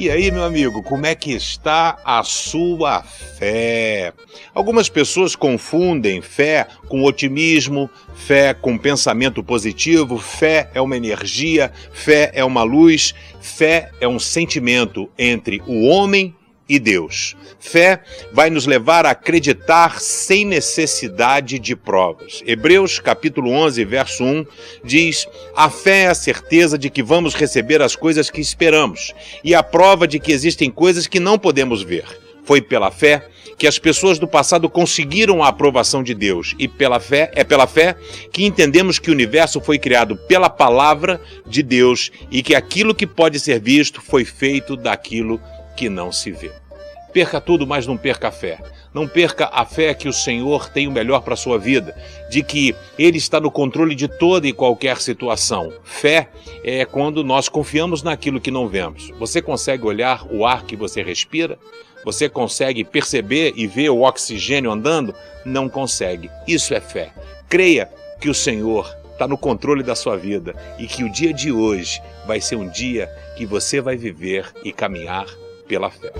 E aí, meu amigo, como é que está a sua fé? Algumas pessoas confundem fé com otimismo, fé com pensamento positivo, fé é uma energia, fé é uma luz, fé é um sentimento entre o homem e Deus. Fé vai nos levar a acreditar sem necessidade de provas. Hebreus capítulo 11, verso 1 diz: "A fé é a certeza de que vamos receber as coisas que esperamos e a prova de que existem coisas que não podemos ver." Foi pela fé que as pessoas do passado conseguiram a aprovação de Deus e pela fé é pela fé que entendemos que o universo foi criado pela palavra de Deus e que aquilo que pode ser visto foi feito daquilo que não se vê. Perca tudo, mas não perca a fé. Não perca a fé que o Senhor tem o melhor para a sua vida, de que Ele está no controle de toda e qualquer situação. Fé é quando nós confiamos naquilo que não vemos. Você consegue olhar o ar que você respira? Você consegue perceber e ver o oxigênio andando? Não consegue. Isso é fé. Creia que o Senhor está no controle da sua vida e que o dia de hoje vai ser um dia que você vai viver e caminhar pela fé.